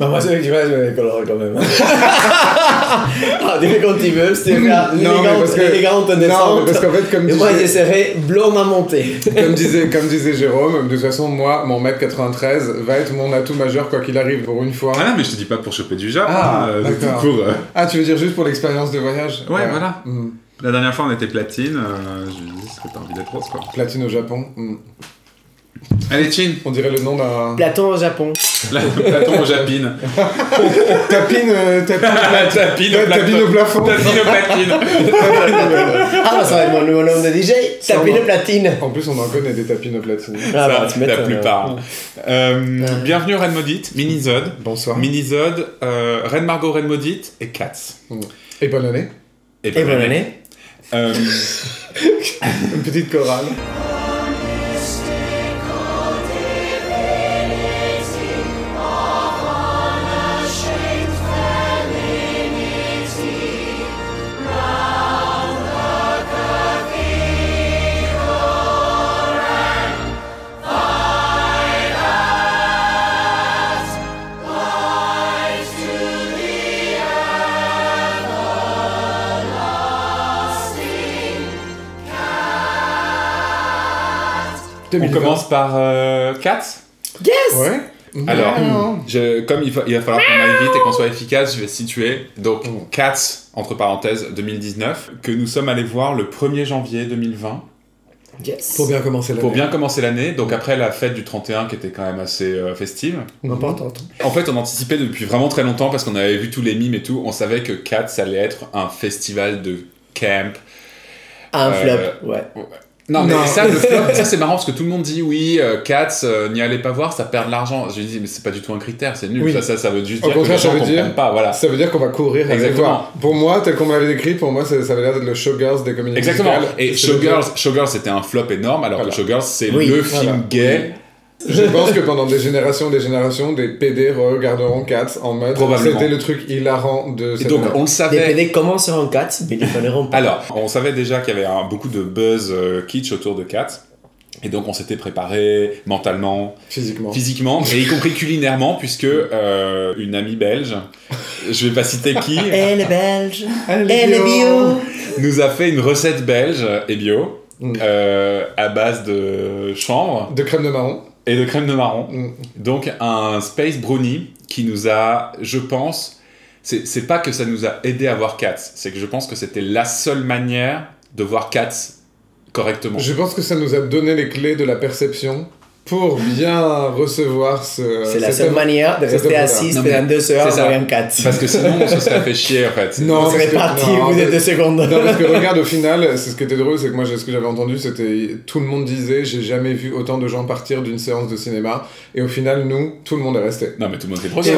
Bah moi, c'est tu vois, je vais colorer quand même. ah, dis quand tu veux, c'était Non, mais parce que- élégante Non, parce qu'en fait, comme Et moi, disait, j'essaierai blonde à monter. comme, disait, comme disait Jérôme, de toute façon, moi, mon mètre 93 va être mon atout majeur quoi qu'il arrive pour une fois. Ah non, mais je te dis pas pour choper du Jap. Ah, hein, euh, pour, euh, Ah, tu veux dire juste pour l'expérience de voyage Ouais, voilà. Hmm. La dernière fois, on était platine. euh, je lui ai dit, est-ce que t'as envie d'être rose, quoi Platine au Japon. hmm. Allez, Chin On dirait le nom d'un. Platon au Japon. La- Platon au Japine. Tapine, euh, tapine, Tapine au tapine au plafond. Tapine au platine. Ah, bah, ça va être mon nouveau nom de DJ. Tapis de platine. En plus, on en connaît des tapines au platine. Ah, Ça, bah, tu la plupart. Euh, Ouais. bienvenue Red Maudite, Minisode. Bonsoir. Minisode, euh, Red Margot, Red Maudite et Cats. Et bonne année. Et, Et bonne année. Euh, Une petite chorale. On 2020. commence par euh, Cats. Yes Ouais. Alors, je, comme il va, il va falloir qu'on aille vite et qu'on soit efficace, je vais situer. Donc, Mm. Cats, entre parenthèses, 2019, que nous sommes allés voir le 1er janvier 2020 Yes. Pour bien commencer l'année. pour bien commencer l'année. Donc, après la fête du 31 qui était quand même assez euh, festive. Mhm. Importante. En fait, on anticipait depuis vraiment très longtemps parce qu'on avait vu tous les mimes et tout. On savait que Cats allait être un festival de camp. Un Euh, flop, ouais. Non, mais Non. ça, le flop, ça c'est marrant parce que tout le monde dit oui, euh, Cats, euh, n'y allez pas voir, ça perd de l'argent. Je lui dis, mais c'est pas du tout un critère, c'est nul. Oui. Ça, ça, ça veut juste Au dire que les ça gens veut comprennent dire- pas. Voilà. Ça veut dire qu'on va courir avec Exactement. toi. Pour moi, tel qu'on me l'avait décrit, pour moi, ça, ça avait l'air d'être le showgirls des comédies Exactement. musicales. Et Showgirls, Showgirls c'était un flop énorme, alors Voilà. que Showgirls c'est Oui, le voilà. film gay. Je pense que pendant des générations, des générations, des PD regarderont Cats en mode. Probablement. C'était le truc hilarant de Et donc on le Des savait. PD commenceront 4, mais ils ne finiront pas. Alors, on savait déjà qu'il y avait un- beaucoup de buzz euh, kitsch autour de Cats. Et donc on s'était préparé mentalement, Physiquement. physiquement, et y compris culinairement, puisque euh, une amie belge, je vais pas citer qui, Elle est belge. Elle Elle est bio. nous a fait une recette belge et bio Mm. euh, à base de chanvre De crème de marron. Et de crème de marron. Mm. Donc un space brownie qui nous a, je pense, c'est c'est pas que ça nous a aidé à voir Cats, c'est que je pense que c'était la seule manière de voir Cats correctement. Je pense que ça nous a donné les clés de la perception pour bien recevoir ce. C'est la seule manière de rester assis pendant deux heures ça. en 4. Parce que sinon on se serait fait chier en fait. Non, On serait parti non, au bout de deux secondes. Non, parce que regarde, au final, c'est ce qui était drôle, c'est que moi, ce que j'avais entendu, c'était tout le monde disait j'ai jamais vu autant de gens partir d'une séance de cinéma. Et au final, nous, tout le monde est resté. Non mais tout le monde fait trop c'est-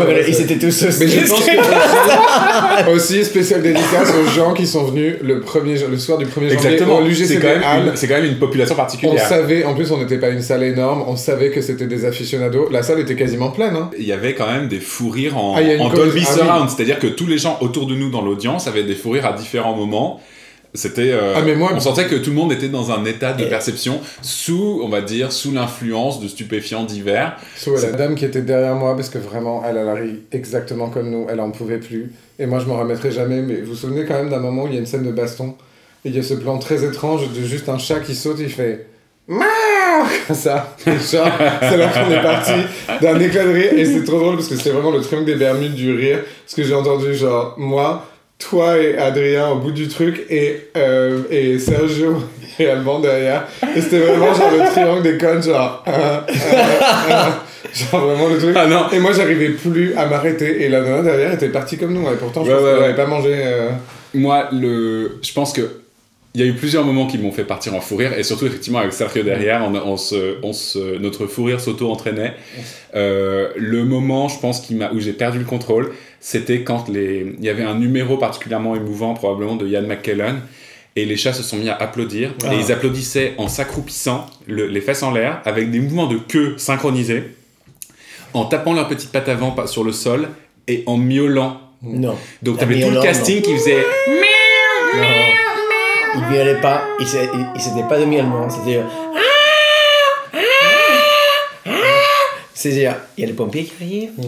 étaient tous Mais je pense que aussi, spécial dédicace aux gens qui sont venus le, premier, le soir du 1er janvier Exactement. C'est l'UGC quand, même une- c'est quand même une population On particulière. savait, en plus, on n'était pas une salle énorme, on savait que c'était des aficionados. La salle était quasiment pleine. Hein. Il y avait quand même des fous rires en, Ah, en Dolby ah oui. Surround, c'est-à-dire que tous les gens autour de nous dans l'audience avaient des fous rires à différents moments. C'était, euh, Ah, mais moi- on sentait que tout le monde était dans un état de Et- perception sous, on va dire, sous l'influence de stupéfiants divers. Sous la dame qui était derrière moi, parce que vraiment, elle, elle arrive exactement comme nous, elle en pouvait plus. Et moi, je m'en remettrai jamais, mais vous vous souvenez quand même d'un moment où il y a une scène de baston, et il y a ce plan très étrange de juste un chat qui saute, il fait comme ça. Genre, c'est là qu'on est parti d'un éclat de rire, et c'est trop drôle parce que c'était vraiment le triangle des Bermudes du rire, parce que j'ai entendu genre, moi, toi et Adrien au bout du truc, et, euh, et Sergio et Alban derrière, et c'était vraiment genre le triangle des connes, genre, genre vraiment le truc. Ah non Et moi, j'arrivais plus à m'arrêter. Et la nana derrière était partie comme nous. Et pourtant, je Ouais, pense ouais, qu'elle ouais. n'avait pas mangé. euh, Moi, le... je pense que il y a eu plusieurs moments qui m'ont fait partir en fou rire, et surtout effectivement avec Sergio derrière, on, on se, on se, notre fou rire s'auto-entraînait. Euh, le moment, je pense, qui où j'ai perdu le contrôle, c'était quand les... il y avait un numéro particulièrement émouvant, probablement de Ian McKellen, et les chats se sont mis à applaudir, Ah. et ils applaudissaient en s'accroupissant, le- les fesses en l'air, avec des mouvements de queue synchronisés, en tapant leurs petites pattes avant sur le sol, et en miaulant. Non. Donc Ah, t'avais tout le casting qui faisait... Il miaulait pas. Il C'était pas de miaulement. C'était. C'est-à-dire, il y a les pompiers qui arrivent, Mm.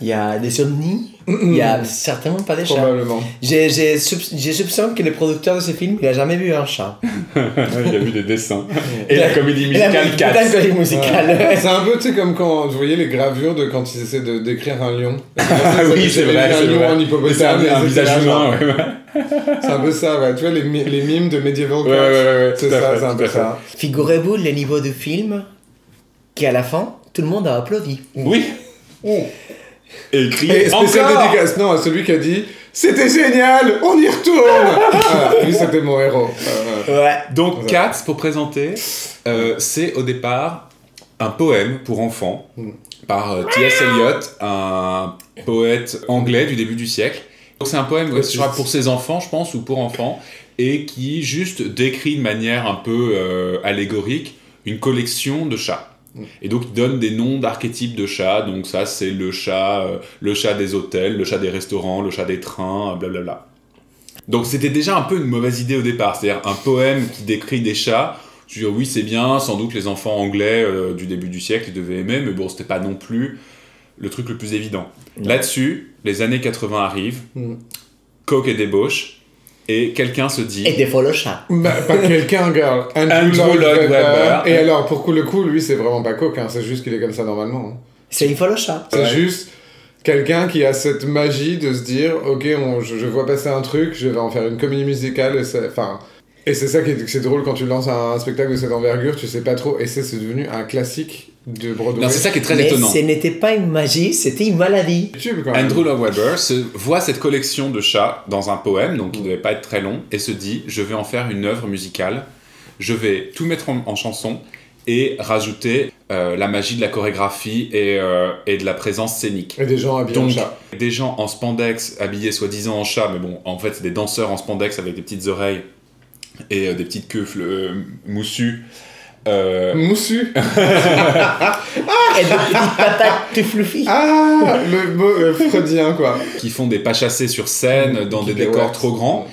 il y a des ovnis, il y a certainement pas des chats. Probablement. J'ai j'ai soupç- j'ai soupçonne que le producteur de ce film, il a jamais vu un chat. il a vu des dessins. Et la comédie la musicale de 4. comédie musicale. Ouais. C'est un peu, tu sais, comme quand vous voyez les gravures de quand ils essaient de décrire un lion. Ah oui, c'est vrai, Un c'est lion vrai. en C'est hippopotame. un, un et visage humain, ouais, ouais. C'est un peu ça, ouais. Tu vois, les, mi- les mimes de Medieval Ouais, ouais, ouais, ouais, C'est à ça, c'est un peu à ça. Figurez-vous le niveau du film, qu'à la fin, tout le monde a applaudi. Oui. Et crié Et spécial encore dédicace, non, à celui qui a dit C'était génial, on y retourne Lui, c'était mon héros. Euh, Ouais. Donc. Cats, pour présenter, euh, c'est au départ un poème pour enfants Mm. par euh, T.S. Eliot, un poète anglais du début du siècle. Donc, c'est un poème ouais, pour ses enfants, je pense, ou pour enfants, et qui juste décrit de manière un peu euh, allégorique une collection de chats. Mm. Et donc, il donne des noms d'archétypes de chats. Donc, ça, c'est le chat, euh, le chat des hôtels, le chat des restaurants, le chat des trains, euh, blablabla. Donc c'était déjà un peu une mauvaise idée au départ, c'est-à-dire un poème qui décrit des chats. Je veux dire, oui, c'est bien, sans doute les enfants anglais euh, du début du siècle ils devaient aimer, mais bon, c'était pas non plus le truc le plus évident. Là-dessus, les années 80 arrivent, Mm. coke et débauche, et quelqu'un se dit. Et des fois le chat. Bah, pas quelqu'un, girl. Andrew, Andrew Lloyd Lloyd Webber. Webber. Et alors, pour le coup, lui, c'est vraiment pas coquin, c'est juste qu'il est comme ça normalement. hein. C'est une fois le chat. C'est Ouais. juste quelqu'un qui a cette magie de se dire Ok, on- je, je vois passer un truc, je vais en faire une comédie musicale. Et c'est- Enfin. Et c'est ça qui est, c'est drôle quand tu lances un, spectacle de cette envergure, tu sais pas trop. Et c'est c'est devenu un classique de Broadway. Non, c'est ça qui est très Mais étonnant. ce n'était pas une magie, c'était une maladie. YouTube, quand même. Andrew Lloyd Webber se voit cette collection de chats dans un poème, donc qui ne devait pas être très long, et se dit je vais en faire une œuvre musicale, je vais tout mettre en, en chanson et rajouter euh, la magie de la chorégraphie et, euh, et de la présence scénique. Et des gens habillés en Donc, chat. des gens en spandex, habillés soi-disant en chat, mais bon, en fait, c'est des danseurs en spandex avec des petites oreilles et euh, des petites queues euh, moussues. Euh, Moussu Et des petites patates fluffy. Ah Le mot euh, freudien, quoi. qui font des pas chassés sur scène dans des décors trop grands.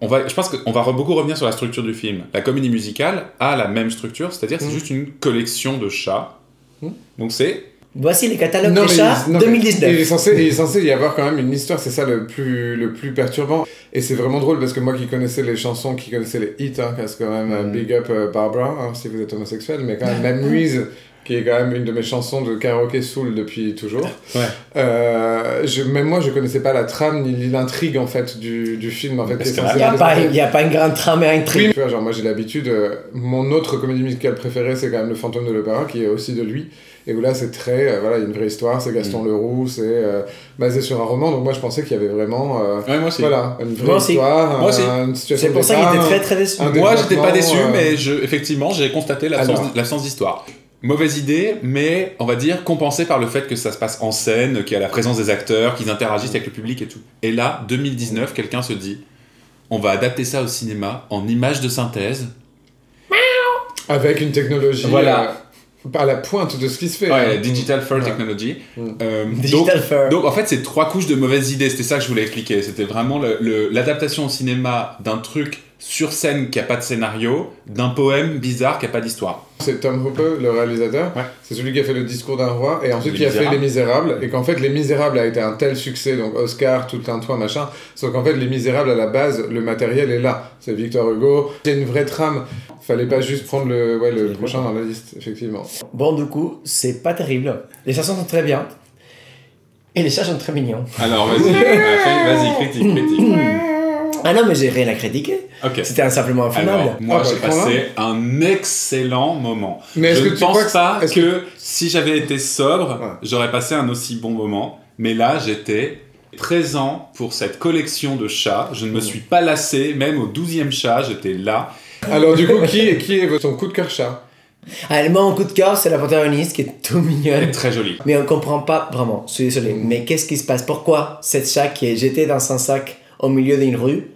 On va, je pense qu'on va re- beaucoup revenir sur la structure du film. La comédie musicale a la même structure, c'est-à-dire c'est Mm. juste une collection de chats. Mm. Donc c'est Voici les catalogues Non, des chats il- non, mais 2019. Il est, censé, il est censé y avoir quand même une histoire, c'est ça le plus, le plus perturbant. Et c'est vraiment drôle parce que moi qui connaissais les chansons, qui connaissais les hits, hein, parce que quand même, Mm. big up euh, Barbara, hein, si vous êtes homosexuel, mais quand même, même Louise, qui est quand même une de mes chansons de karaoké soul depuis toujours. Ouais. Euh, je, même moi, je connaissais pas la trame ni l'intrigue en fait du, du film. En fait, Il n'y a, pas- présenter- il y a pas une grande trame et un truc. oui, tu vois, genre moi j'ai l'habitude, euh, mon autre comédie musicale préférée c'est quand même Le Fantôme de l'Opéra qui est aussi de lui. Et où là c'est très, euh, voilà, il y a une vraie histoire, c'est Gaston Leroux, c'est euh, basé sur un roman, donc moi je pensais qu'il y avait vraiment, euh, Ouais, moi aussi. voilà, une vraie Moi aussi. histoire, Moi aussi. un- une situation C'est pour ça qu'il était très très déçu. Moi, j'étais pas déçu, euh, mais je, effectivement, j'ai constaté l'absence d'histoire. Mauvaise idée, mais on va dire compensée par le fait que ça se passe en scène, qu'il y a la présence des acteurs, qu'ils interagissent avec le public et tout. Et là, 2019, quelqu'un se dit on va adapter ça au cinéma en images de synthèse. Avec une technologie Voilà. À la pointe de ce qui se fait. Ouais, hein. la Digital Fur Ouais. Technology. Mm. Euh, donc, Digital Fur. donc en fait, c'est trois couches de mauvaises idées. C'était ça que je voulais expliquer. C'était vraiment le- le- l'adaptation au cinéma d'un truc sur scène qui a pas de scénario, d'un poème bizarre qui a pas d'histoire. C'est Tom Hooper, le réalisateur. Ouais. C'est celui qui a fait le discours d'un roi et ensuite qui a fait. Les Misérables. Et qu'en fait, Les Misérables a été un tel succès, donc Oscar, tout un toit, machin. Sauf qu'en fait, Les Misérables, à la base, le matériel est là. C'est Victor Hugo. A une vraie trame. Fallait pas juste prendre le, ouais, le prochain dans la liste, effectivement. Bon, du coup, c'est pas terrible. Les chansons sont très bien. Et les chats sont très mignons. Alors vas-y, vas-y, critique, critique. Ah non, mais j'ai rien à critiquer. C'était un simplement Alors, inflammable. moi, Ah, bah, j'ai quand passé un excellent moment. Mais est-ce je que ne tu pense crois que- pas que, si j'avais été sobre, Ouais. j'aurais passé un aussi bon moment. Mais là, j'étais présent pour cette collection de chats. Je ne me Mm. suis pas lassé, même au 12e chat, j'étais là. Alors, du coup, qui, qui est votre coup de cœur chat Ah, moi, mon coup de cœur, c'est la protagoniste qui est tout Elle mignonne. est très jolie. Mais on comprend pas vraiment, je suis désolé. Mais qu'est-ce qui se passe? Pourquoi cette chat qui est jetée dans un sac au milieu d'une rue,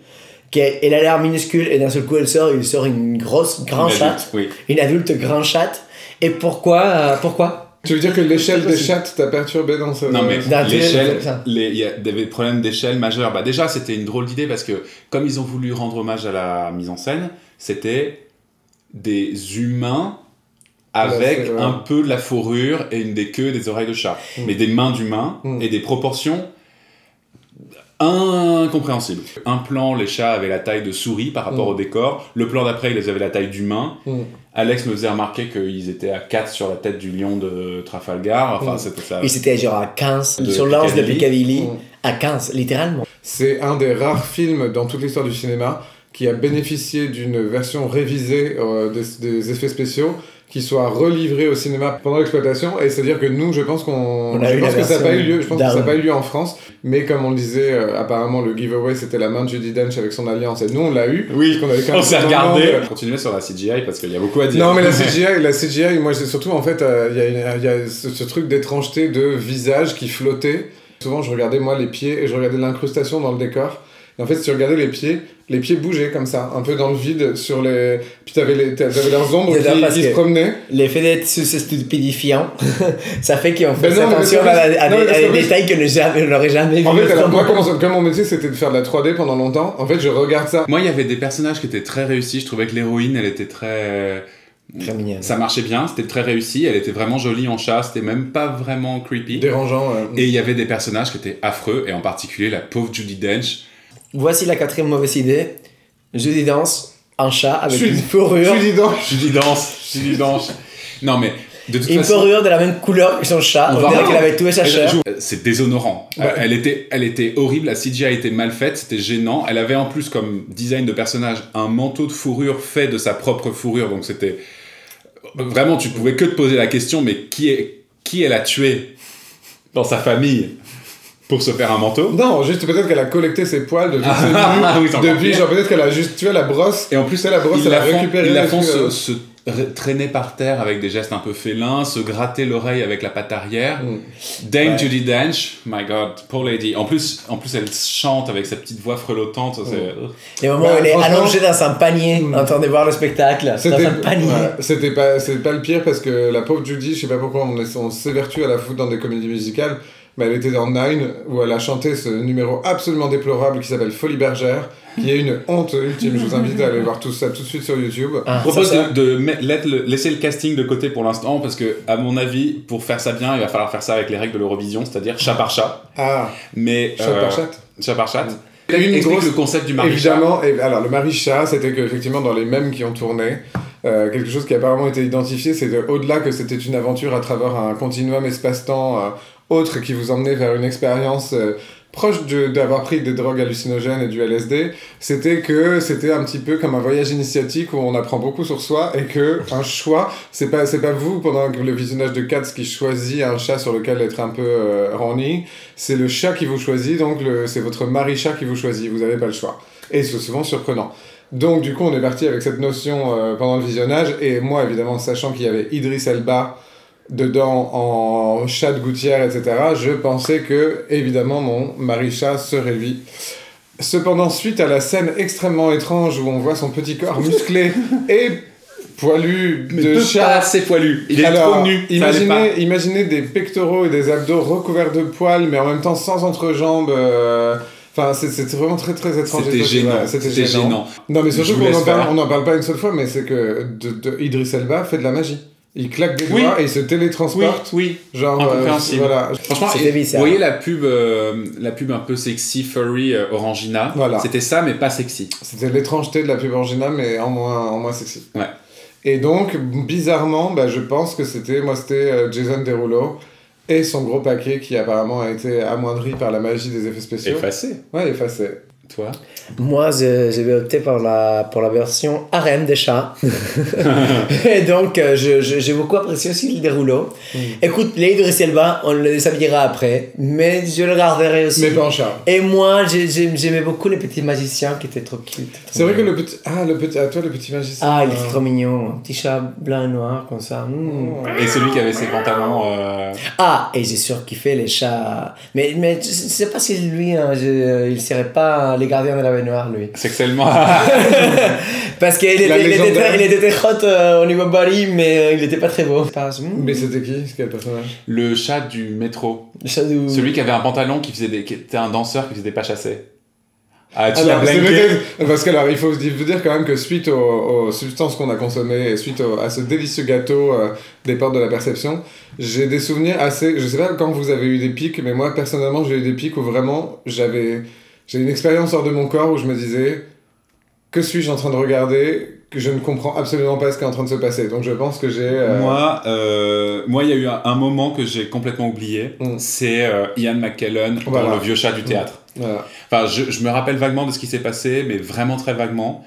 qui est- elle a l'air minuscule et d'un seul coup elle sort, il sort une grosse grande Une chatte, adulte, Oui. une adulte grande chatte. Et pourquoi euh, Pourquoi? Tu veux dire que l'échelle des chattes t'a perturbé dans ce. Non mais l'échelle, il y a des problèmes d'échelle majeurs. Bah déjà c'était une drôle d'idée parce que comme ils ont voulu rendre hommage à la mise en scène, c'était des humains avec c'est vrai. un peu de la fourrure et une des queues et des oreilles de chat. Mm. Mais des mains d'humain Mm. et des proportions incompréhensibles. Un plan, les chats avaient la taille de souris par rapport Mm. au décor. Le plan d'après, ils avaient la taille d'humain. Mm. Alex me faisait remarquer qu'ils étaient à 4 sur la tête du lion de Trafalgar. Enfin, Mm. c'était ça. Et c'était genre à 15 De sur l'anse de Piccadilly. Piccadilly. Mm. À 15, littéralement. C'est un des rares films dans toute l'histoire du cinéma qui a bénéficié d'une version révisée euh, des, des effets spéciaux qui soit relivrée au cinéma pendant l'exploitation et c'est à dire que nous je pense qu'on On a je pense que ça n'a pas eu lieu je pense que ça n'a pas eu lieu en France mais comme on le disait euh, apparemment le giveaway c'était la main de Judy Dench avec son alliance et nous on l'a eu Oui, qu'on avait quand on même s'est un regardé. de- Continuez sur la CGI parce qu'il y a beaucoup à dire. non mais la CGI, la CGI, moi c'est surtout en fait, euh, il y a, une- il y a ce, ce truc d'étrangeté de visage qui flottait. Souvent je regardais moi les pieds et je regardais l'incrustation dans le décor. Et en fait si tu regardais les pieds, les pieds bougeaient comme ça, un peu dans le vide sur les... Puis t'avais, les, t'avais leurs ombres qui, qui se promenaient. L'effet d'être stupidifiant, ça fait qu'on fait Ben non, attention à, non, des, à détails que jamais- on n'aurait jamais vu. En fait, alors, moi comme, comme mon métier c'était de faire de la 3D pendant longtemps, en fait je regarde ça. Moi, il y avait des personnages qui étaient très réussis. Je trouvais que l'héroïne, elle était très. Très mignonne. Ça marchait bien, c'était très réussi. Elle était vraiment jolie en chat, c'était même pas vraiment creepy. Dérangeant. euh. Et il y avait des personnages qui étaient affreux, et en particulier la pauvre Judy Dench. Voici la quatrième mauvaise idée. Jeudi danse, un chat avec une fourrure. Judy Dench, Judy Dench. Non, mais de toute Une façon. fourrure de la même couleur que son chat. On dirait qu'elle avait tué sa Elle chair. joue- C'est déshonorant. Ouais. Euh, Elle, était, elle était horrible, la CGI était mal faite, c'était gênant. Elle avait en plus comme design de personnage un manteau de fourrure fait de sa propre fourrure, donc c'était... Vraiment, tu pouvais que te poser la question, mais qui, est, qui elle a tué dans sa famille? Pour se faire un manteau Non, juste peut-être qu'elle a collecté ses poils depuis ses nues, Ah oui, depuis genre peut-être qu'elle a juste tué la brosse. Et en plus, sais, la brosse, elle a récupéré ils la font se, euh. se traîner par terre avec des gestes un peu félins, se gratter l'oreille avec la patte arrière. Mm. Dame Ouais. Judy Dench, my god, poor lady. En plus, en plus, elle chante avec sa petite voix frelottante. c'est- Les moments Bah, où elle est allongée dans un panier Mm. en train de voir le spectacle. Dans C'était un panier. ouais, c'était pas pas le pire parce que la pauvre Judy, je sais pas pourquoi on, on s'évertue à la foutre dans des comédies musicales, mais elle était dans Nine où elle a chanté ce numéro absolument déplorable qui s'appelle Folie Bergère, qui est une honte ultime. Je vous invite à aller voir tout ça tout de suite sur YouTube. Ah, Je propose ça, ça. de, laisser le- laisser le casting de côté pour l'instant parce que, à mon avis, pour faire ça bien, il va falloir faire ça avec les règles de l'Eurovision, c'est-à-dire chat par chat. Ah, Mais chat euh, par chat. Chat par chat. Une Explique grosse- le concept du mari chat. Évidemment, alors le mari-chat, c'était que effectivement dans les mèmes qui ont tourné, euh, quelque chose qui a apparemment été identifié, c'est au-delà que c'était une aventure à travers un continuum espace-temps euh, autre qui vous emmenait vers une expérience euh, proche d'avoir pris des drogues hallucinogènes et du LSD, c'était que c'était un petit peu comme un voyage initiatique où on apprend beaucoup sur soi et que un choix, c'est pas c'est pas vous pendant le visionnage de Cats qui choisit un chat sur lequel être un peu euh, c'est le chat qui vous choisit, donc c'est votre mari-chat qui vous choisit, vous n'avez pas le choix. Et c'est souvent surprenant. Donc du coup on est parti avec cette notion euh, pendant le visionnage, et moi évidemment sachant qu'il y avait Idris Elba dedans en chat de gouttière, etc., je pensais que évidemment mon mari-chat serait lui. Cependant, suite à la scène extrêmement étrange où on voit son petit corps musclé et poilu Mais de chat pas assez poilu. Il est alors, trop nu. Imaginez, imaginez des pectoraux et des abdos recouverts de poils, mais en même temps sans entrejambes. euh, Enfin, c'est- c'était vraiment très très étrange. C'était gênant. ouais, C'était gênant. gênant. Non, mais surtout qu'on parle, n'en parle pas une seule fois, mais c'est que de, de Idris Elba fait de la magie. Il claque des Oui. doigts et il se Oui, télétransporte. oui. Genre, euh, Incompréhensible. voilà. Franchement, et- vous voyez la pub, euh, la pub un peu sexy, furry, euh, Orangina? Voilà. C'était ça, mais pas sexy. C'était l'étrangeté de la pub originale, mais en moins, en moins sexy. Ouais. Et donc, bizarrement, bah, je pense que c'était, moi, c'était euh, Jason Derulo et son gros paquet qui apparemment a été amoindri par la magie des effets spéciaux. Effacé. Ouais, effacé. Toi Moi, vais opter pour la, pour la version harem des chats. et donc, euh, j'ai beaucoup apprécié aussi le dérouleau. Mm. Écoute, les Idris Elba, on le déshabillera après, mais je le garderai aussi. Mais pas en chat. Et moi, j'ai- j'ai- j'aimais beaucoup les petits magiciens qui étaient trop cute. C'est vrai que le petit. Ah, le petit. À toi, le petit magicien. Ah, il était trop mignon. Un petit chat blanc et noir, comme ça. Mm. Et celui qui avait ses pantalons. euh, Ah, et j'ai surkiffé les chats. Mais, mais je je sais pas si lui, hein, je- il serait pas les gardiens de la baignoire, lui. Sexuellement. Parce qu'il était, il était très, il était très hot euh, au niveau body, mais euh, il était pas très beau. Pas- Mais c'était qui? Quel personnage? Le chat du métro. le chat de- Celui qui avait un pantalon qui faisait des. qui était un danseur qui faisait des pas chassés. Ah, tu Alors, l'as c'est blanqué peut-être- Parce que alors, il faut se dire quand même que suite aux, aux substances qu'on a consommées et suite au- à ce délicieux gâteau euh, des portes de la perception, j'ai des souvenirs assez. Je sais pas quand vous avez eu des pics, mais moi personnellement j'ai eu des pics où vraiment j'avais j'ai une expérience hors de mon corps où je me disais que suis-je en train de regarder que je ne comprends absolument pas ce qui est en train de se passer. Donc je pense que j'ai. euh, Moi, euh, moi, il y a eu un, un moment que j'ai complètement oublié. Mm. C'est euh, Ian McKellen Voilà. dans Le Vieux Chat du théâtre. voilà. Enfin, je, je me rappelle vaguement de ce qui s'est passé, mais vraiment très vaguement.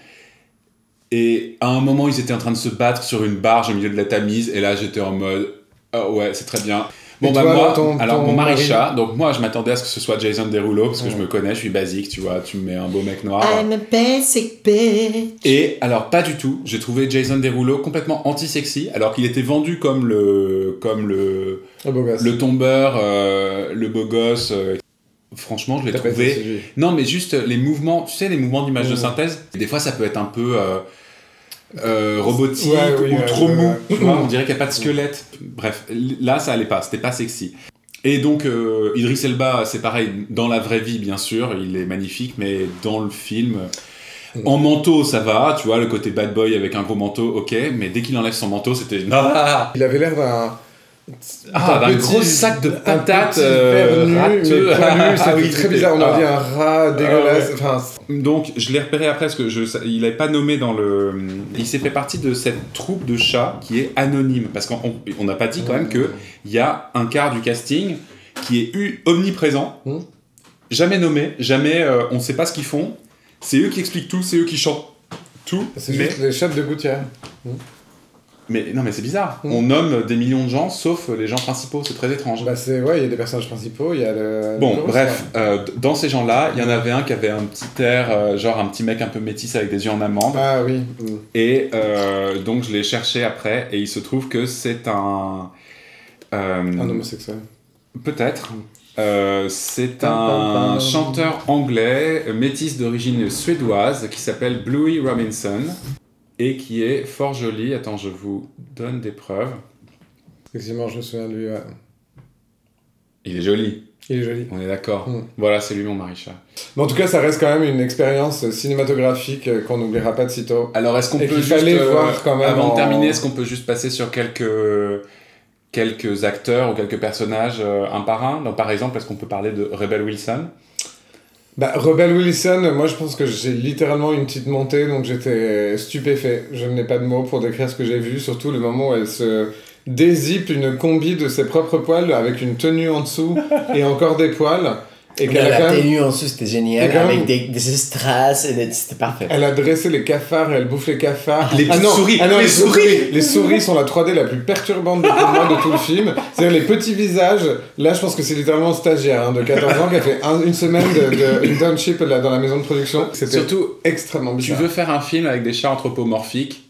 Et à un moment, ils étaient en train de se battre sur une barge au milieu de la Tamise, et là, j'étais en mode, ah ouais, c'est très bien. Bon, bah toi, moi, ton- alors ton mon mari chat, donc moi, je m'attendais à ce que ce soit Jason Derulo, parce que je me connais, je suis basique, tu vois, tu me mets un beau mec noir. I'm a basic bitch. Et alors pas du tout, j'ai trouvé Jason Derulo complètement anti-sexy, alors qu'il était vendu comme le, comme le, Le beau gosse. le tombeur, euh, le beau gosse. euh. Franchement, je l'ai trouvé. Non, mais juste les mouvements, tu sais, les mouvements d'image de synthèse, des fois ça peut être un peu euh, euh, robotique Ouais, oui, ou ouais, trop ouais, mou. ouais. Tu vois, on dirait qu'il n'y a pas de squelette. Bref, là ça allait pas, c'était pas sexy. Et donc, euh, Idris Elba, c'est pareil, dans la vraie vie, bien sûr, il est magnifique, mais dans le film, Mhm. en manteau, ça va, tu vois, le côté bad boy avec un gros manteau, ok, mais dès qu'il enlève son manteau, c'était. Ah, Il avait l'air d'un. Ah, d'un petit- gros sac de un patates euh, râteux. Ah oui, très bizarre. On aurait dit un rat dégueulasse. Enfin, Donc, je l'ai repéré après parce que je, il n'avait pas nommé dans le. Il s'est fait partie de cette troupe de chats qui est anonyme. Parce qu'on on n'a pas dit quand même qu'il y a un quart du casting qui est eu- omniprésent, Mm. jamais nommé, jamais. euh, on ne sait pas ce qu'ils font. C'est eux qui expliquent tout, c'est eux qui chantent tout. c'est Mais, juste les chats de gouttière. Mais non, mais c'est bizarre. Mm. On nomme des millions de gens sauf les gens principaux. C'est très étrange. Bah, c'est. Ouais, il y a des personnages principaux, il y a le. Bon, le- bref, euh, dans ces gens-là, il y en avait un qui avait un petit air, euh, genre un petit mec un peu métis avec des yeux en amande. Ah oui. mm. Et euh, donc je l'ai cherché après, et il se trouve que c'est un. Un homosexuel. Peut-être. Euh, c'est un chanteur anglais, métis d'origine suédoise, qui s'appelle Bluey Robinson, et qui est fort joli. Attends, je vous donne des preuves. Effectivement, je me souviens de lui. ouais. Il est joli, Il est joli. on est d'accord. Mm. Voilà, c'est lui mon maréchal. Mais en tout cas, ça reste quand même une expérience cinématographique euh, qu'on n'oubliera pas de sitôt. Alors, est-ce qu'on peut qu'il juste, euh, voir quand même avant en- de terminer, est-ce qu'on peut juste passer sur quelques quelques acteurs ou quelques personnages euh, un par un? Donc, Par exemple, est-ce qu'on peut parler de Rebel Wilson? Bah, Rebel Wilson, moi je pense que j'ai littéralement une petite montée, donc j'étais stupéfait. Je n'ai pas de mots pour décrire ce que j'ai vu, surtout le moment où elle se dézippe une combi de ses propres poils avec une tenue en dessous et encore des poils. Et qu'elle a la tenue en dessous, c'était génial. Avec même- des, des strass, et c'était parfait. Elle a dressé les cafards et elle bouffe les cafards. Les non, souris, ah non, les les, souris. souris Les souris sont la 3D la plus perturbante de, pour moi de tout le film. C'est-à-dire les petits visages. Là, je pense que c'est littéralement un stagiaire hein, de 14 ans qui a fait un- une semaine de, de internship là, dans la maison de production. C'était Surtout, extrêmement tu bizarre. veux faire un film avec des chats anthropomorphiques?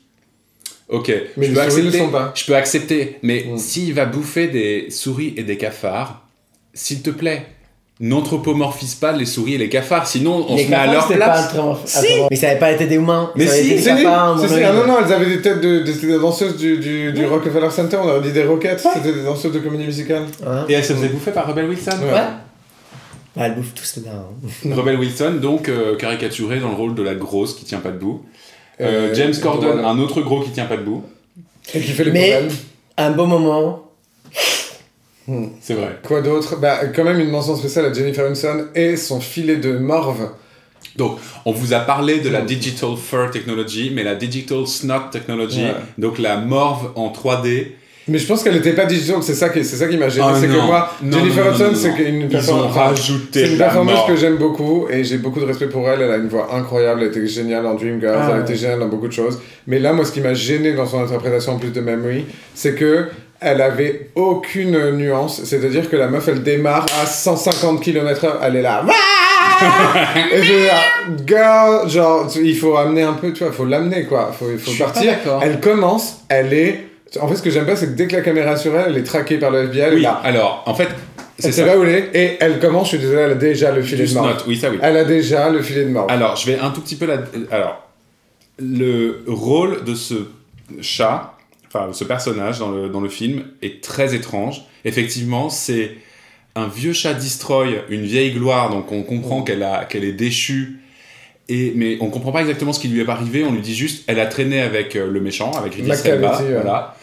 Ok, Mais je les peux souris ne accepter. sont pas. Je peux accepter, mais Mm. s'il va bouffer des souris et des cafards, s'il te plaît, n'anthropomorphise pas les souris et les cafards, sinon on les se met à leur c'était pas place. un Si. Mais ça avait pas été des humains. Mais ça avait si, été des cafards, avis. Ah non, non, elles avaient des têtes de, de- c'était des danseuses du, du, du Rockefeller Center, on aurait dit des roquettes, c'était des danseuses de comédie musicale. Et elle se faisait bouffer par Rebel Wilson. Ouais. Ouais. Bah, elle bouffe tous là. hein. Rebel Wilson, donc euh, caricaturé dans le rôle de la grosse qui tient pas debout. Euh, Euh, James Corden, voilà. un autre gros qui tient pas debout. Et qui fait les Mais- poubelles. Un beau moment. C'est vrai. Quoi d'autre? Bah, quand même une mention spéciale à Jennifer Aniston et son filet de morve. Donc, on vous a parlé de la Mm. Digital Fur Technology, mais la Digital Snot Technology, Ouais. donc la morve en 3D. Mais je pense qu'elle était pas digital, c'est ça qui, c'est ça qui m'a gêné. Ah c'est que moi, Non, Jennifer non, c'est une performance. rajouté C'est une morve. que j'aime beaucoup et j'ai beaucoup de respect pour elle. Elle a une voix incroyable, elle était géniale dans Dreamgirls, Ah elle ouais. était géniale dans beaucoup de choses. Mais là, moi, ce qui m'a gêné dans son interprétation en plus de Memory, c'est que elle avait aucune nuance. C'est-à-dire que la meuf, elle démarre à 150 km/h, elle est là. et je dire, girl, genre, il faut amener un peu, tu vois, il faut l'amener quoi. Faut, il faut pas partir. Elle commence, elle est. En fait, ce que j'aime pas, c'est que dès que la caméra est sur elle, elle est traquée par le FBI. Elle est Oui, là. alors, en fait, c'est ça. où elle est. Et elle commence, je suis désolé, elle a déjà le filet de mort. snot, oui, ça oui. Elle a déjà le filet de mort. Alors, je vais un tout petit peu la... Alors, le rôle de ce chat, enfin, ce personnage dans le, dans le film est très étrange. Effectivement, c'est un vieux chat destroy, une vieille gloire, donc on comprend qu'elle a qu'elle est déchue. Et, mais on comprend pas exactement ce qui lui est arrivé, on lui dit juste, elle a traîné avec euh, le méchant, avec Idris Elba, voilà.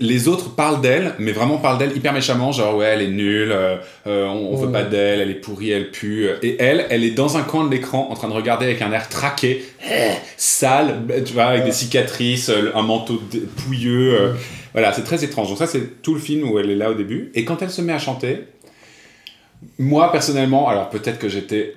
Les autres parlent d'elle, mais vraiment parlent d'elle hyper méchamment, genre ouais, elle est nulle, euh, euh, on, on veut pas d'elle, elle est pourrie, elle pue. Et elle, elle est dans un coin de l'écran en train de regarder avec un air traqué, sale, tu vois, avec des cicatrices, euh, un manteau pouilleux. euh, voilà, c'est très étrange. Donc ça, c'est tout le film où elle est là au début. Et quand elle se met à chanter, moi personnellement, alors peut-être que j'étais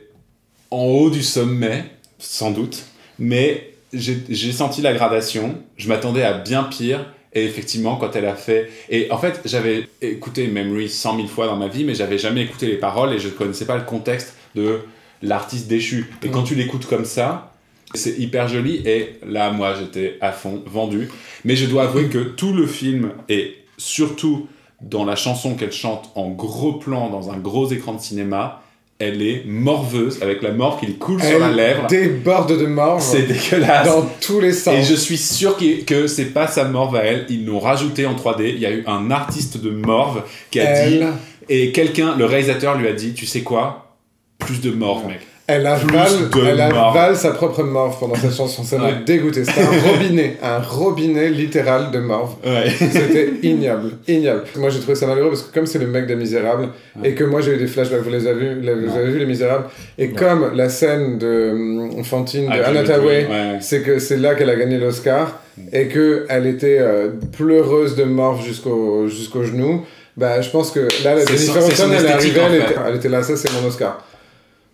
en haut du sommet, sans doute, mais j'ai senti la gradation, je m'attendais à bien pire, et effectivement, quand elle a fait... Et en fait, j'avais écouté Memory 100 000 fois dans ma vie, mais j'avais jamais écouté les paroles, et je ne connaissais pas le contexte de l'artiste déchu. Et quand tu l'écoutes comme ça, c'est hyper joli, et là, moi, j'étais à fond, vendu. Mais je dois avouer que tout le film, et surtout dans la chanson qu'elle chante en gros plan dans un gros écran de cinéma, elle est morveuse avec la morve qui lui coule sur la Elle lèvre. déborde de morve C'est dégueulasse. dans tous les sens. Et je suis sûr que c'est pas sa morve à elle. Ils l'ont rajouté en 3D. Il y a eu un artiste de morve qui a dit. elle, Et quelqu'un, le réalisateur lui a dit Tu sais quoi? Plus de morve, mec. Elle avale, elle avale sa propre morve pendant cette chanson. Ça m'a Ouais. dégoûté. C'était un robinet, un robinet littéral de morve. Ouais. C'était ignoble, ignoble. Moi j'ai trouvé ça malheureux parce que comme c'est le mec des Misérables et que moi j'ai eu des flashbacks, vous les avez vus, vous avez vu les Misérables et comme la scène de hum, Fantine de Avec Anna c'est que c'est là qu'elle a gagné l'Oscar et que elle était euh, pleureuse de morve jusqu'au jusqu'au genou. Bah je pense que là la Jennifer elle est arrivée, en elle fait. était, elle était là, ça c'est mon Oscar.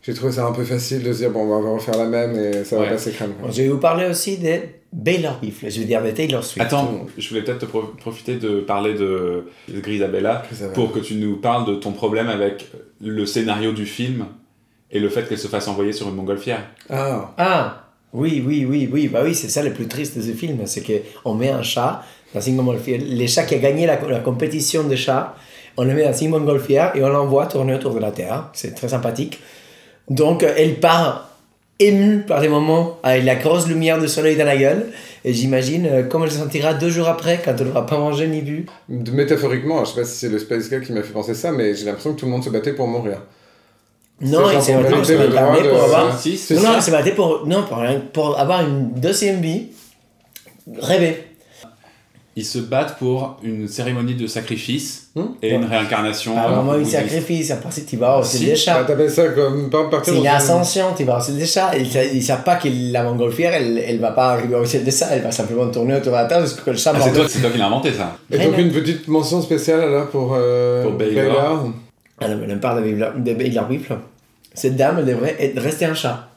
J'ai trouvé ça un peu facile de se dire bon on va refaire la même et ça va Ouais. passer crème. quoi. Je vais vous parler aussi de Baylor Beef, je veux dire de Taylor Swift. Attends, je voulais peut-être te pro- profiter de parler de, de Grisabella Grisabella. pour que tu nous parles de ton problème avec le scénario du film et le fait qu'elle se fasse envoyer sur une montgolfière. Ah, Ah, oui, oui, oui, oui, bah oui, c'est ça le plus triste de ce film, c'est qu'on met un chat dans une montgolfière. Les chats qui a gagné la, la compétition de chats, on le met dans une montgolfière et on l'envoie tourner autour de la Terre. C'est très sympathique. Donc, euh, elle part émue par des moments avec la grosse lumière de soleil dans la gueule. Et j'imagine euh, comment elle se sentira deux jours après quand elle n'aura pas mangé ni bu. De- métaphoriquement, je sais pas si c'est le Space Girl qui m'a fait penser ça, mais j'ai l'impression que tout le monde se battait pour mourir. Non, C'est il s'est battu pour avoir. Non, non, ça. il s'est battu pour, non, pour, pour avoir une deuxième vie. Rêver. Ils se battent pour une cérémonie de sacrifice Hmm et une réincarnation. Pas euh, vraiment une bouddhiste. sacrifice, après si tu vas aussi Si. des Ah, chats. T'appelles ça comme pas partir C'est une ascension, tu vas aussi des chats. Ils ils savent pas que la montgolfière, elle, elle va pas arriver au ciel de ça, elle va simplement tourner autour de la Terre jusqu'à ce que le chat Ah, c'est toi, c'est toi qui l'as inventé ça. Et donc une petite mention spéciale alors pour, euh, Pour Baylor. Ah non, mais on parle de Baylor- de Baylor Whipple. Cette dame devrait être- rester un chat.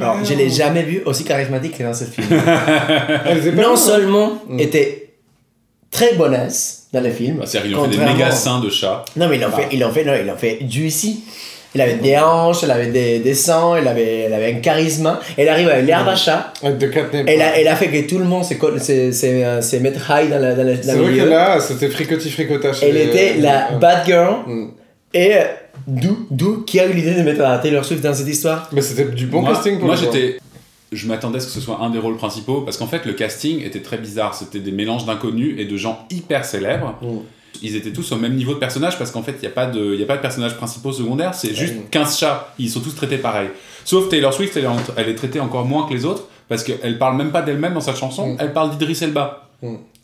Alors, je l'ai jamais vue aussi charismatique que dans ce film. Non seulement Mm. était très bonasse dans le film. Bah, C'est-à-dire qu'ils ont fait des méga seins de chat. Non, mais ils l'ont fait, ils l'ont fait, non, ils l'ont fait juicy. Il avait des hanches, elle avait des, des sangs, elle avait, elle avait un charisme. Elle arrive avec l'herbe à chat. De. Elle a, elle a fait que tout le monde s'est co- s'est- s'est, s'est mettre high dans, la, dans, la- dans C'est le vrai que milieu. là, c'était fricotis fricota chez Elle était la euh, bad girl. mm. Et d'où, d'où qui a eu l'idée de mettre Taylor Swift dans cette histoire Mais c'était du bon moi, casting pour moi j'étais. Je m'attendais à ce que ce soit un des rôles principaux parce qu'en fait le casting était très bizarre. C'était des mélanges d'inconnus et de gens hyper célèbres. Mm. Ils étaient tous au même niveau de personnage parce qu'en fait il n'y a, pas de- il y a pas de personnages principaux secondaires, c'est juste Mm. 15 chats. Ils sont tous traités pareil. Sauf Taylor Swift, elle est, en- elle est traitée encore moins que les autres parce qu'elle parle même pas d'elle-même dans cette chanson, Mm. elle parle d'Idris Elba.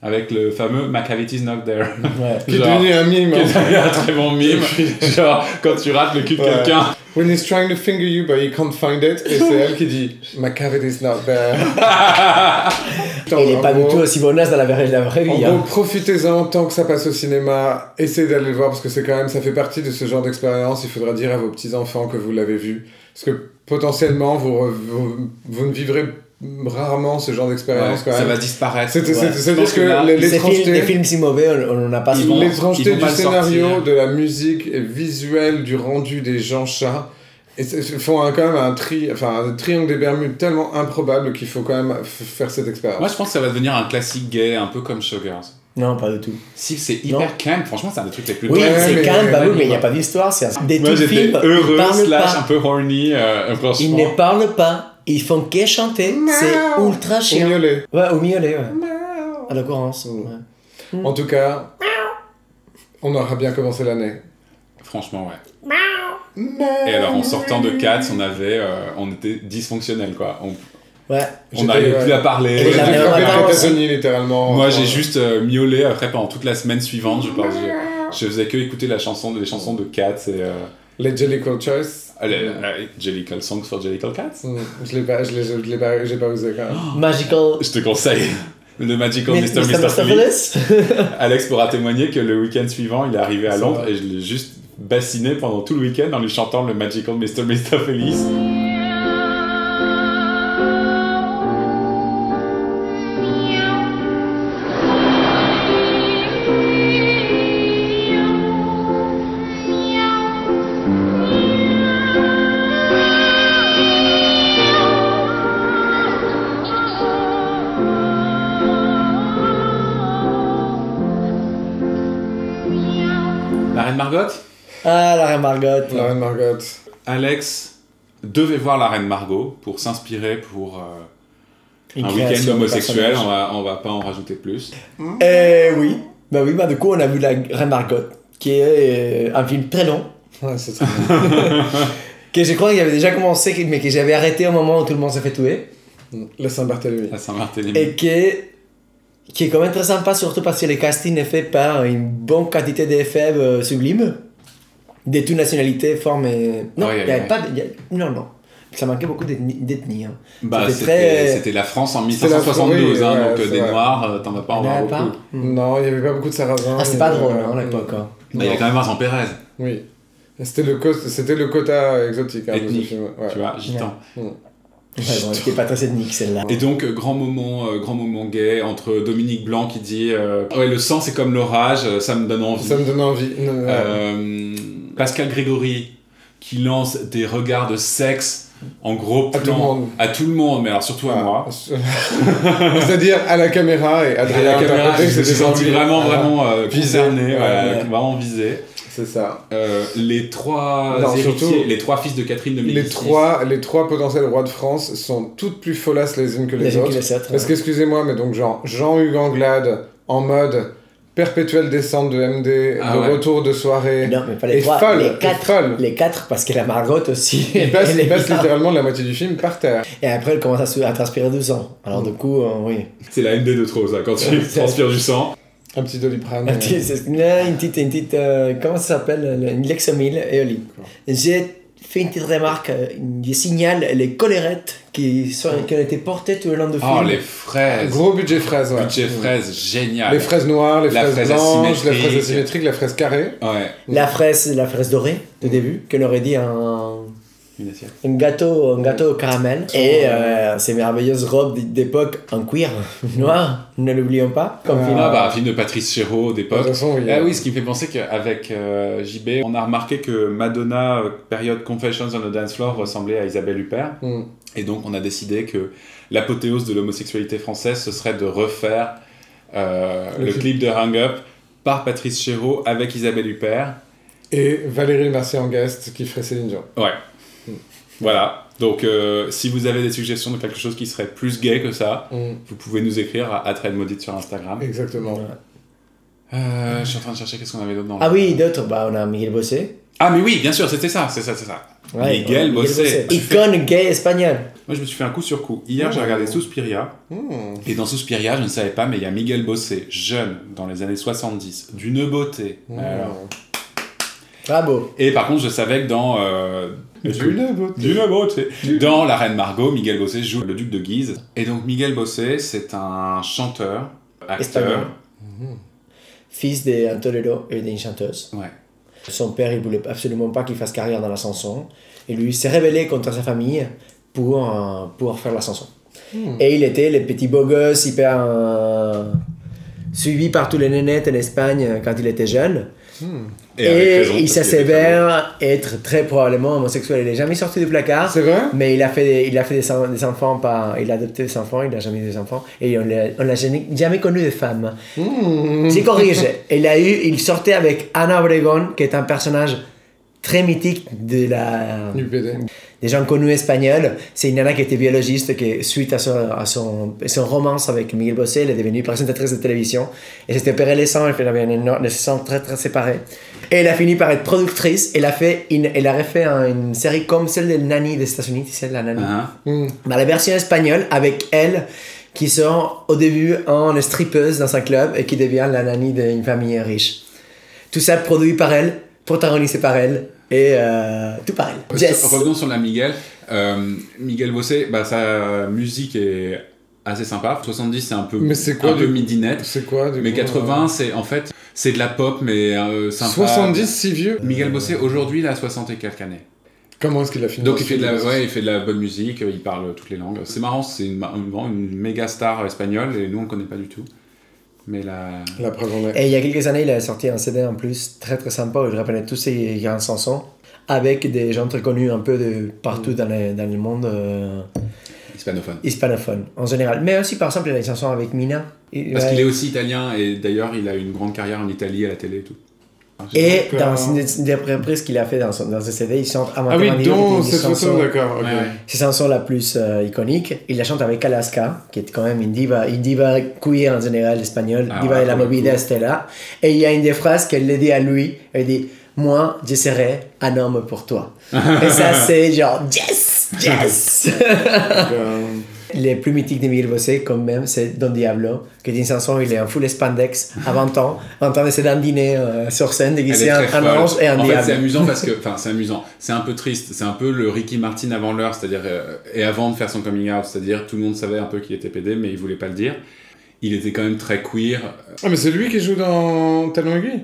Avec le fameux McCavity's Not There. Ouais. Qui est devenu un mime. qui est devenu un très bon mime. Genre, quand tu rates le cul de Ouais. quelqu'un. When he's trying to finger you but he can't find it, et c'est elle qui dit My cavity's not there. Elle n'est En pas du tout aussi bonasse dans la vraie, la vraie En vie. gros, hein. profitez-en tant que ça passe au cinéma. Essayez d'aller le voir parce que c'est quand même, ça fait partie de ce genre d'expérience. Il faudra dire à vos petits enfants que vous l'avez vu, parce que potentiellement vous, vous, vous ne vivrez rarement ce genre d'expérience quand ça même. va disparaître. C'est- Ouais. Que les- films, si mauvais, on n'en a pas l'étrangeté du scénario, sortir. de la musique visuelle, du rendu des gens chats. Et font un- quand même un, tri, enfin, un triangle des Bermudes tellement improbable qu'il faut quand même faire cette expérience. Moi, je pense que ça va devenir un classique gay, un peu comme Showgirls. Non, pas du tout. Si, c'est hyper calme. Franchement, c'est un des trucs les plus Oui, Ouais, c'est calme, bah oui, mais il n'y a pas d'histoire. C'est un- des Moi, tout films. heureux, slash pas. un peu horny, euh, franchement. ne parlent pas. Ils font que chanter. C'est ultra Au chiant. miaulet. Ouais, au miaulet, ouais. À l'occurrence. Mm. ouais. En tout cas, on aura bien commencé l'année. Franchement, ouais. Et alors, en sortant de Cats, on avait, euh, on était dysfonctionnel, quoi. On Ouais. on n'arrivait plus à parler. J'ai la- la- la- la la- catatonie, littéralement. Moi, j'ai juste euh, miaulé après pendant toute la semaine suivante. Je, pense, je, je faisais que écouter la chanson, les chansons de Cats et euh, Les Jellicle Choice. Les- les Jellicle Songs for Jellicle Cats. Mm, Je l'ai pas, je l'ai, je l'ai pas, j'ai pas osé quand même. Magical. Je te conseille le Magical Mr. Mr. Mr. Alex pourra témoigner que le week-end suivant, il est arrivé à Londres et je l'ai juste bassiné pendant tout le week-end en lui chantant le Magical Mr. Mr. Felice. Reine Margot Ah, la reine Margot. La reine Margot. Alex devait voir la Reine Margot pour s'inspirer pour euh, un week-end homosexuel. On va, on va pas en rajouter plus. Eh oui. Bah oui, bah du coup, on a vu la reine Margot, qui est euh, un film très long, Ouais, c'est très bien. que je crois qu'il avait déjà commencé, mais que j'avais arrêté au moment où tout le monde s'est fait tuer. Le Saint-Barthélemy. À Saint-Barthélemy. Et que, qui est quand même très sympa, surtout parce que le casting est fait par une bonne quantité d'effets euh, sublimes, de toutes nationalités, formes et... Non, Ouais, il y avait ouais. pas... de- il y a- Non, non. Ça manquait beaucoup d'ethnie. d'ethnie, hein. Bah, C'était c'était très- c'était la France en C'était la 1572, hein, France, oui, donc ouais, euh, des c'est vrai. Noirs, euh, t'en as pas en encore avait pas beaucoup. Hmm. Non, il n'y avait pas beaucoup de sarrasins. Ah, y pas drôle hein, à Mm. l'époque. hein. Mais il y avait quand même Vincent Pérez, Oui. C'était le, co- c'était le quota exotique hein, Ethnique, tu vois, gitan. Ouais, bon, c'était pas très ethnique celle-là. Et donc, euh, grand moment, euh, grand moment gay entre Dominique Blanc qui dit euh, Ouais, le sang c'est comme l'orage, ça me donne envie. Ça me donne envie. Euh, Pascal Grégory qui lance des regards de sexe en gros À plan tout le monde. à tout le monde, mais alors surtout à Ah. moi. C'est-à-dire à la caméra et À Adrien la caméra, je me suis c'était senti vraiment, vraiment euh, Visé. concerné, Ouais, voilà, ouais. vraiment visé. C'est ça. Euh, les trois Non, héritiers, surtout, les trois fils de Catherine de Médicis. Les trois, les trois potentiels rois de France sont toutes plus folasses les unes que les, Les unes que autres. les autres, Parce ouais. qu'excusez-moi, mais donc genre Jean-Hugues Anglade en mode perpétuelle descente de MD, Ah de ouais. retour de soirée. Non, mais pas les Et trois, folle, les quatre. folle. Les quatre, parce que la Margot aussi. Il passe, il passe littéralement la moitié du film par terre. Et après, elle commence à, se- à transpirer du sang. Alors, du coup, euh, oui. C'est la MD de trop, ça, quand tu transpires du sang. Un petit doliprane. Un petit- c'est- là, une petite, une petite euh, comment ça s'appelle Une Lexomil et Oli. J'ai fait une petite remarque, euh, je signale les colérettes qui, sont, qui ont été portées tout le long du film. Oh, les fraises. Gros budget fraise, ouais. Budget fraises, génial. Les fraises noires, les La fraises fraise blanches, la fraise asymétrique, la fraise carrée. Ouais, La fraise, la fraise dorée, de début, qu'on aurait dit un, une assiette. un gâteau, un gâteau au caramel. Et euh, ces merveilleuses robes d'époque en cuir noir, ne l'oublions pas. Comme Ah. film. Ah bah, un film de Patrice Chéreau d'époque. oui. Ah oui, ce qui me fait penser qu'avec euh, JB, on a remarqué que Madonna, euh, période Confessions on the Dance Floor, ressemblait à Isabelle Huppert. Mm. Et donc, on a décidé que l'apothéose de l'homosexualité française, ce serait de refaire euh, Le clip de Hang Up par Patrice Chéreau avec Isabelle Huppert. Et Valérie Mercier en guest qui ferait Céline Dion. Ouais. Voilà. Donc, euh, si vous avez des suggestions de quelque chose qui serait plus gay que ça, Mm. vous pouvez nous écrire à Maudite sur Instagram. Exactement. Euh, je suis en train de chercher qu'est-ce qu'on avait d'autre Ah oui, d'autres, bah, on a Miguel Bosé. Ah, mais oui, bien sûr, c'était ça, c'est ça, c'est ça. Ouais, Miguel ouais, Bosé. Icône gay espagnol. Moi, je me suis fait un coup sur coup. Hier, j'ai Oh. regardé Suspiria. Mm. Et dans Suspiria, je ne savais pas, mais il y a Miguel Bosé, jeune, dans les années 70, d'une beauté. Mm. Alors. Bravo. Et par contre, je savais que dans. euh, D'une beauté. D'une beauté. Dans La Reine Margot, Miguel Bosé joue le duc de Guise. Et donc, Miguel Bosé, c'est un chanteur, acteur. Fils d'un torero et d'une chanteuse. Ouais. Son père, il voulait absolument pas qu'il fasse carrière dans la chanson. Et lui, il s'est rebellé contre sa famille pour, euh, pour faire la chanson. Hmm. Et il était le petit beau gosse hyper euh, suivi par tous les nénettes en Espagne quand il était jeune. Et, Et, raison, il être très probablement homosexuel. Il n'est jamais sorti du placard. C'est vrai? Mais il a fait, des, il a fait des, en- des enfants, par, il a adopté des enfants, il n'a jamais eu des enfants. Et on l'a jamais, connu de femme. Mm. C'est corrigé. Il, a eu, il sortait avec Anna Obregón, qui est un personnage très mythique de la, UPD. Des gens connus espagnols. C'est une nana qui était biologiste qui, suite à son, à son, son romance avec Miguel Bosé, elle est devenue présentatrice de télévision. Et s'était opérée les seins, elle avait un énorme, des seins très très séparés. Et elle a fini par être productrice. Elle a, fait une, elle a refait un- une série comme celle de Nanny des États-Unis, tu sais, la Nanny. Hmm. Dans la version espagnole, avec elle, qui sort au début en strippeuse dans un club et qui devient la nanny d'une famille riche. Tout ça produit par elle, protagonisé par elle et euh, tout par elle. Jess. Revenons sur la Miguel. Euh, Miguel Bosé, bah, sa musique est assez sympa. 70, c'est un peu, Mais c'est quoi un peu du- midinette. C'est quoi du Mais coup, 80, c'est en fait, c'est de la pop, mais euh, euh, sympa. 70, si vieux Miguel Bosé, aujourd'hui, il a 60 et quelques années. Comment est-ce qu'il a fini Donc il fait, de la, film ouais, il fait de la bonne musique, il parle toutes les langues. C'est marrant, c'est une, une, une méga star espagnole et nous on ne connaît pas du tout. Mais la... La preuve en est. Et il y a quelques années, il a sorti un CD en plus très très sympa où il reprenait tous ses grandes chansons avec des gens très connus un peu de partout dans, le, dans le monde euh, hispanophone. hispanophone en général. Mais aussi par exemple, il a des chansons avec Mina. Parce ouais. qu'il est aussi italien et d'ailleurs il a une grande carrière en Italie à la télé et tout. Et dans une des- reprises qu'il a fait dans, son, dans ce CD, il chante Ah oui, donc cette chanson- d'accord. C'est sa chanson la plus euh, iconique. Il la chante avec Alaska, qui est quand même une diva, une diva queer en général espagnole, Ah diva ouais, de la movida coup. Estella. Et il y a une des phrases qu'elle le dit à lui. Elle dit Moi, je serai un homme pour toi. Et ça, c'est genre Yes Yes Les plus mythiques de Miguel Bosé, quand même, c'est Don Diablo, qui est une chanson où il est en full spandex à 20 ans, en train de se dandiner euh, sur scène, déguisé un folle. ange et un en fait, c'est amusant parce que, enfin, c'est amusant. C'est un peu triste. C'est un peu le Ricky Martin avant l'heure, c'est-à-dire euh, et avant de faire son coming out, c'est-à-dire tout le monde savait un peu qu'il était PD, mais il voulait pas le dire. Il était quand même très queer. Ah, mais c'est lui qui joue dans Talon Aiguille?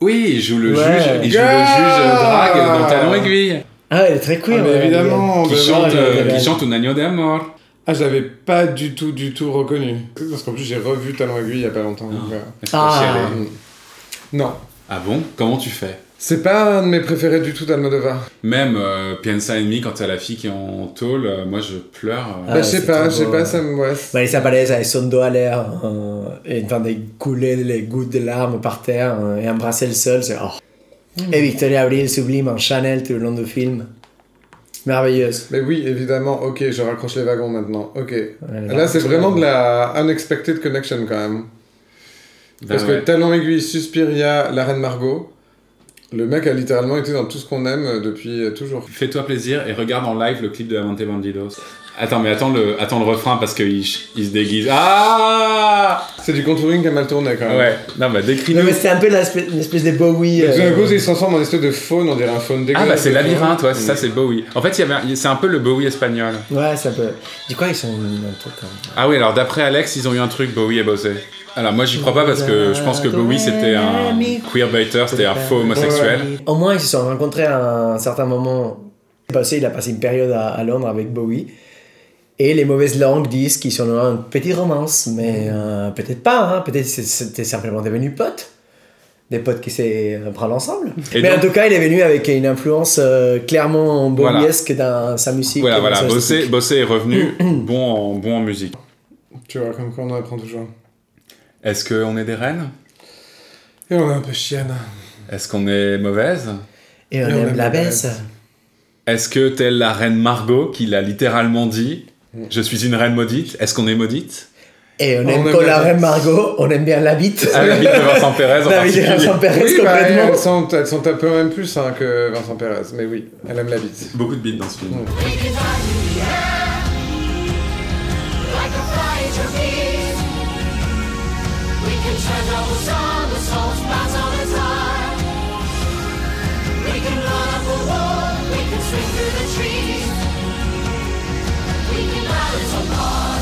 Oui, il joue le Ouais. juge. Il joue le juge drague dans Talon Aiguille, Ah, elle est très queer. Ah, mais évidemment, qui chante, euh, qui chante Un agneau d'amour. Ah, je l'avais pas du tout, du tout reconnu. Parce qu'en plus, j'ai revu Talon Aiguille il y a pas longtemps. donc, euh, Ah. chialait Non. Ah bon? Comment tu fais? C'est pas un de mes préférés du tout d'Almodovar. Même euh, Piensa en mi, quand t'as la fille qui est en tôle, euh, moi je pleure. euh. Ah, bah, je sais pas, je sais pas, ça me. Ouais. Marisa Palès avec son dos à l'air, euh, et en train de couler les gouttes de larmes par terre euh, et embrasser le sol. c'est- oh. Hmm. Et Victoria Abril sublime en Chanel tout le long du film. Merveilleuse. Mais oui, évidemment, ok, je raccroche les wagons maintenant. Ok. Ouais, Là, c'est vraiment de la unexpected connection quand même. Parce Ben ouais. que Talon Aiguille, Suspiria, La Reine Margot, le mec a littéralement été dans tout ce qu'on aime depuis toujours. Fais-toi plaisir et regarde en live le clip de Amante Bandidos. Attends, mais attends le, attends le refrain parce qu'il il se déguise. Ah C'est du contouring qui a mal tourné quand même. Ouais, non, bah Non, décris-nous. mais c'était un peu l'espèce- une espèce de Bowie. Tout d'un euh, coup, il se transforme en espèce de faune, on dirait un faune Ah dégueulasse. bah c'est labyrinthe, ouais, c'est ça, c'est Bowie. En fait, il y avait, c'est un peu le Bowie espagnol. Ouais, c'est un peu. Du coup, ils sont un truc comme. Ah oui, alors d'après Alex, ils ont eu un truc Bowie et Bossé. Alors moi, j'y crois pas parce que je pense que Bowie c'était un queerbaiter, c'était un faux homosexuel. Au moins, ils se sont rencontrés à un certain moment. Bossé, il a passé une période à, à Londres avec Bowie. Et les mauvaises langues disent qu'ils sont en petite romance, mais euh, peut-être pas, hein. peut-être c'était simplement devenu potes. Des potes qui s'est prendre ensemble. Et mais donc- en tout cas, il est venu avec une influence euh, clairement Voilà. bowiesque dans sa musique. Voilà, dans voilà, Bossé, est revenu bon en, bon en musique. Tu vois, comme quoi on en apprend toujours. Est-ce qu'on est des reines? Et on est un peu chienne. Est-ce qu'on est mauvaise? Et on Et on aime aime la baisse. Est-ce que, telle la reine Margot, qui l'a littéralement dit, je suis une reine maudite, est-ce qu'on est maudite? Et on On aime aime quand la reine. Margot, on aime bien la bite. Ah, la bite de Vincent Pérez en La bite de. Vincent Pérez, Oui, bah, complètement. elles, sont, elles sont un peu même plus hein, que Vincent Pérez, mais oui, elle aime la bite. Beaucoup de bites dans ce film. Ouais. We can fly through the air like a flying trapeze. We can turn double somersaults, bounce on a time. We can run up a wall, we can swing through alive.